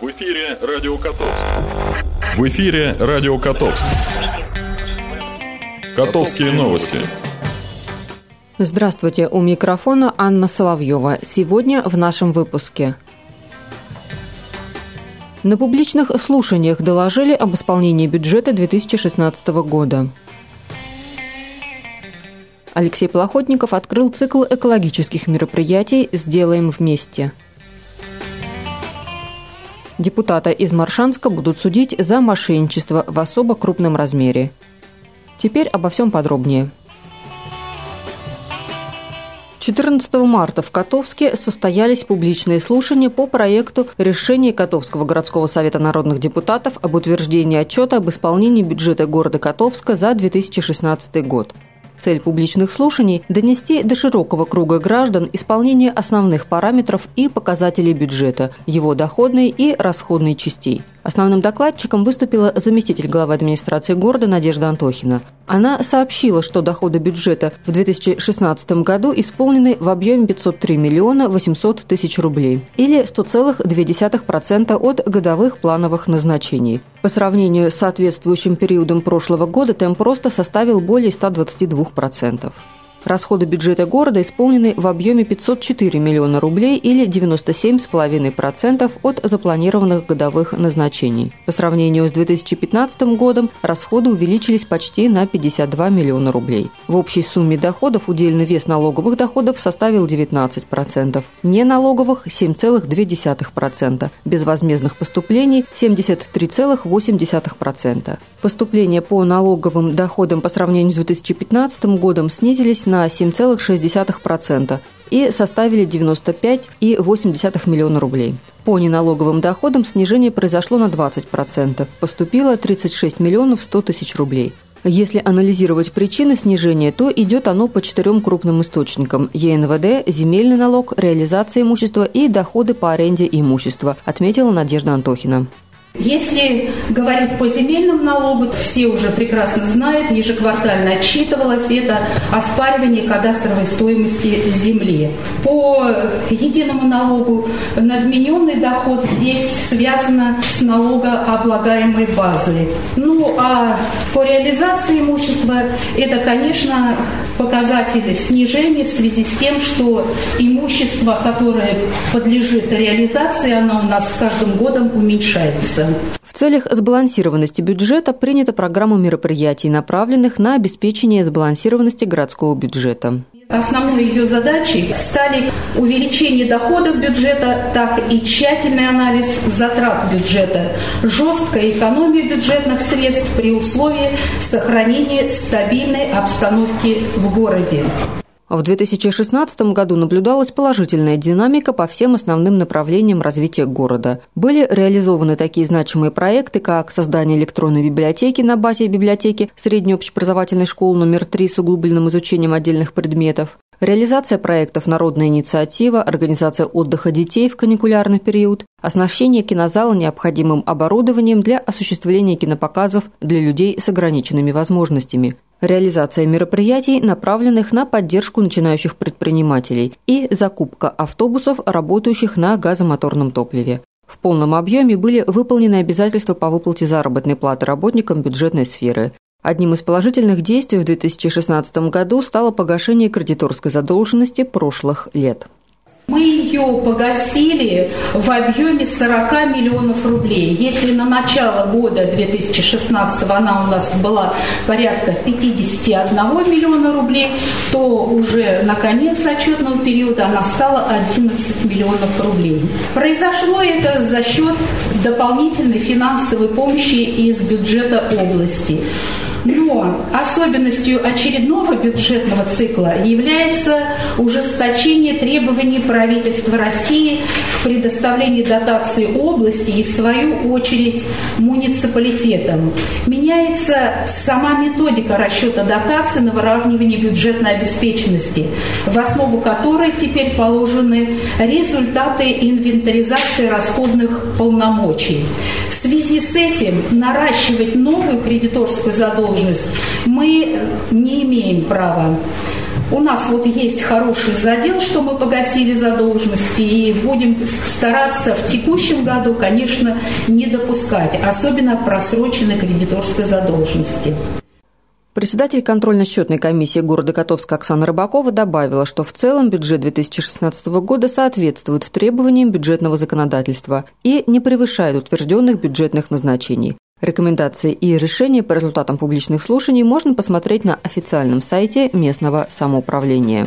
В эфире Радио Котовск. В эфире Радио Котовск. Котовские новости. Здравствуйте, у микрофона Анна Соловьева. Сегодня в нашем выпуске. На публичных слушаниях доложили об исполнении бюджета 2016 года. Алексей Плохотников открыл цикл экологических мероприятий «Сделаем вместе». Депутата из Маршанска будут судить за мошенничество в особо крупном размере. Теперь обо всем подробнее. 14 марта в Котовске состоялись публичные слушания по проекту решения Котовского городского совета народных депутатов об утверждении отчета об исполнении бюджета города Котовска за 2016 год. Цель публичных слушаний – донести до широкого круга граждан исполнение основных параметров и показателей бюджета, его доходной и расходной частей – Основным докладчиком выступила заместитель главы администрации города Надежда Антохина. Она сообщила, что доходы бюджета в 2016 году исполнены в объеме 503 миллиона 800 тысяч рублей, или 100,2% от годовых плановых назначений. По сравнению с соответствующим периодом прошлого года темп роста составил более 122%. Расходы бюджета города исполнены в объеме 504 миллиона рублей или 97,5% от запланированных годовых назначений. По сравнению с 2015 годом расходы увеличились почти на 52 миллиона рублей. В общей сумме доходов удельный вес налоговых доходов составил 19%, неналоговых – 7,2%, безвозмездных поступлений – 73,8%. Поступления по налоговым доходам по сравнению с 2015 годом снизились на 7,6% и составили 95,8 миллиона рублей. По неналоговым доходам снижение произошло на 20%, поступило 36 миллионов 100 тысяч рублей. Если анализировать причины снижения, то идет оно по четырем крупным источникам – ЕНВД, земельный налог, реализация имущества и доходы по аренде имущества, отметила Надежда Антохина. Если говорить по земельному налогу, все уже прекрасно знают, ежеквартально отчитывалось это оспаривание кадастровой стоимости земли. По единому налогу на вмененный доход здесь связано с налогооблагаемой базой. Ну а по реализации имущества это, конечно, показатель снижения в связи с тем, что имущество, которое подлежит реализации, оно у нас с каждым годом уменьшается. В целях сбалансированности бюджета принята программа мероприятий, направленных на обеспечение сбалансированности городского бюджета. Основной ее задачей стали увеличение доходов бюджета, так и тщательный анализ затрат бюджета, жесткая экономия бюджетных средств при условии сохранения стабильной обстановки в городе. В 2016 году наблюдалась положительная динамика по всем основным направлениям развития города. Были реализованы такие значимые проекты, как создание электронной библиотеки на базе библиотеки средней общеобразовательной школы номер 3 с углубленным изучением отдельных предметов, реализация проектов «Народная инициатива», организация отдыха детей в каникулярный период, оснащение кинозала необходимым оборудованием для осуществления кинопоказов для людей с ограниченными возможностями – реализация мероприятий, направленных на поддержку начинающих предпринимателей и закупка автобусов, работающих на газомоторном топливе. В полном объеме были выполнены обязательства по выплате заработной платы работникам бюджетной сферы. Одним из положительных действий в 2016 году стало погашение кредиторской задолженности прошлых лет. Мы ее погасили в объеме 40 миллионов рублей. Если на начало года 2016 она у нас была порядка 51 миллиона рублей, то уже на конец отчетного периода она стала 11 миллионов рублей. Произошло это за счет дополнительной финансовой помощи из бюджета области. Но особенностью очередного бюджетного цикла является ужесточение требований правительства России к предоставлению дотации области и, в свою очередь, муниципалитетам. Меняется сама методика расчета дотации на выравнивание бюджетной обеспеченности, в основу которой теперь положены результаты инвентаризации расходных полномочий. В связи с этим наращивать новую кредиторскую задолженность мы не имеем права. У нас вот есть хороший задел, что мы погасили задолженности, и будем стараться в текущем году, конечно, не допускать, особенно просроченной кредиторской задолженности. Председатель контрольно-счетной комиссии города Котовска Оксана Рыбакова добавила, что в целом бюджет 2016 года соответствует требованиям бюджетного законодательства и не превышает утвержденных бюджетных назначений. Рекомендации и решения по результатам публичных слушаний можно посмотреть на официальном сайте местного самоуправления.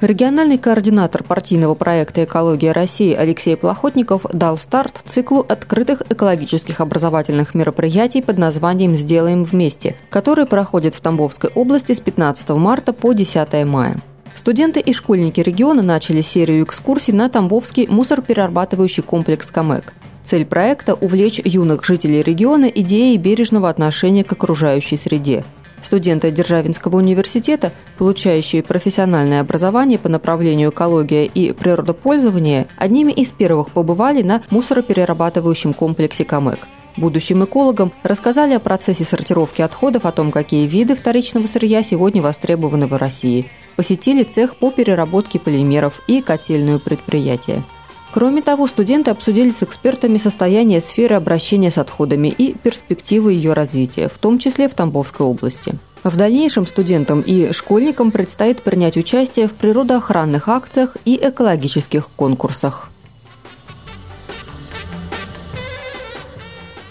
Региональный координатор партийного проекта «Экология России» Алексей Плохотников дал старт циклу открытых экологических образовательных мероприятий под названием «Сделаем вместе», который проходит в Тамбовской области с 15 марта по 10 мая. Студенты и школьники региона начали серию экскурсий на Тамбовский мусороперерабатывающий комплекс «Камэк». Цель проекта – увлечь юных жителей региона идеей бережного отношения к окружающей среде – Студенты Державинского университета, получающие профессиональное образование по направлению экология и природопользование, одними из первых побывали на мусороперерабатывающем комплексе «Камэк». Будущим экологам рассказали о процессе сортировки отходов, о том, какие виды вторичного сырья сегодня востребованы в России. Посетили цех по переработке полимеров и котельную предприятие. Кроме того, студенты обсудили с экспертами состояние сферы обращения с отходами и перспективы ее развития, в том числе в Тамбовской области. В дальнейшем студентам и школьникам предстоит принять участие в природоохранных акциях и экологических конкурсах.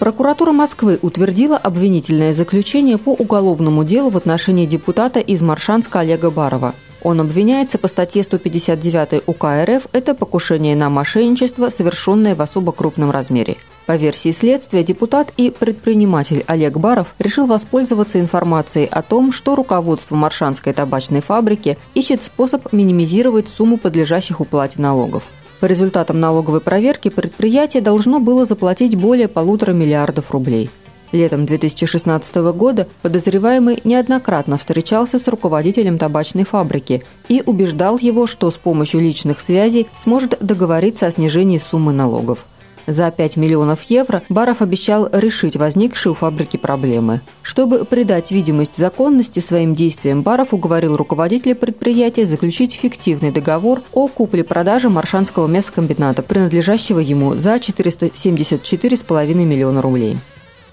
Прокуратура Москвы утвердила обвинительное заключение по уголовному делу в отношении депутата из Маршанска Олега Барова. Он обвиняется по статье 159 УК РФ – это покушение на мошенничество, совершенное в особо крупном размере. По версии следствия, депутат и предприниматель Олег Баров решил воспользоваться информацией о том, что руководство Маршанской табачной фабрики ищет способ минимизировать сумму подлежащих уплате налогов. По результатам налоговой проверки предприятие должно было заплатить более полутора миллиардов рублей – Летом 2016 года подозреваемый неоднократно встречался с руководителем табачной фабрики и убеждал его, что с помощью личных связей сможет договориться о снижении суммы налогов. За 5 миллионов евро Баров обещал решить возникшие у фабрики проблемы. Чтобы придать видимость законности своим действиям, Баров уговорил руководителя предприятия заключить фиктивный договор о купле-продаже Маршанского мясокомбината, принадлежащего ему за 474,5 миллиона рублей.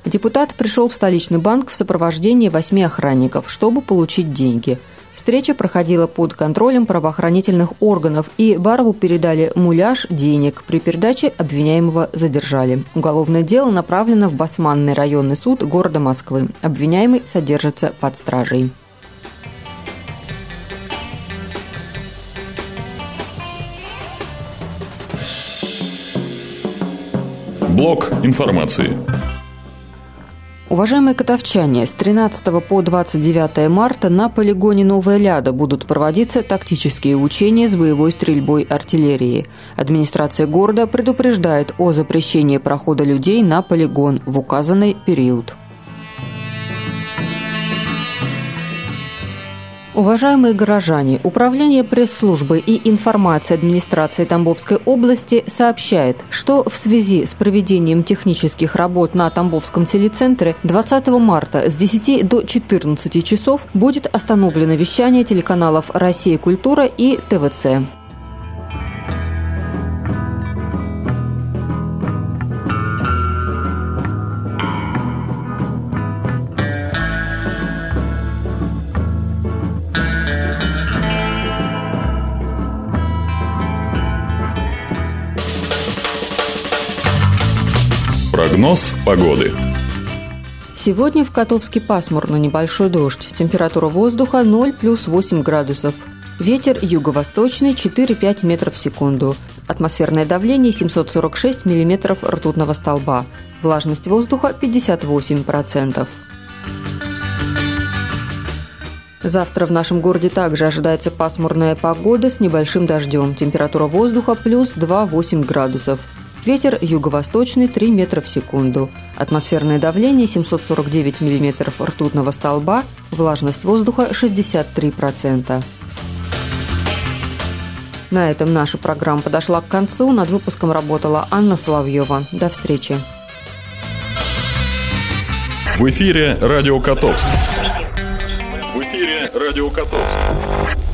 Депутат пришел в столичный банк в сопровождении восьми охранников, чтобы получить деньги. Встреча проходила под контролем правоохранительных органов, и Барову передали муляж денег. При передаче обвиняемого задержали. Уголовное дело направлено в Басманный районный суд города Москвы. Обвиняемый содержится под стражей. Блок информации. Уважаемые котовчане, с 13 по 29 марта на полигоне Новая Ляда будут проводиться тактические учения с боевой стрельбой артиллерии. Администрация города предупреждает о запрещении прохода людей на полигон в указанный период. Уважаемые горожане, Управление пресс-службы и информации администрации Тамбовской области сообщает, что в связи с проведением технических работ на Тамбовском телецентре 20 марта с 10 до 14 часов будет остановлено вещание телеканалов «Россия. Культура» и ТВЦ. Прогноз погоды. Сегодня в Котовске пасмурно, небольшой дождь. Температура воздуха 0 плюс 8 градусов. Ветер юго-восточный 4-5 метров в секунду. Атмосферное давление 746 миллиметров ртутного столба. Влажность воздуха 58%. Завтра в нашем городе также ожидается пасмурная погода с небольшим дождем. Температура воздуха плюс 2-8 градусов. Ветер юго-восточный 3 метра в секунду. Атмосферное давление 749 миллиметров ртутного столба. Влажность воздуха 63%. На этом наша программа подошла к концу. Над выпуском работала Анна Соловьева. До встречи. В эфире Радио Котовск. В эфире Радио Котовск.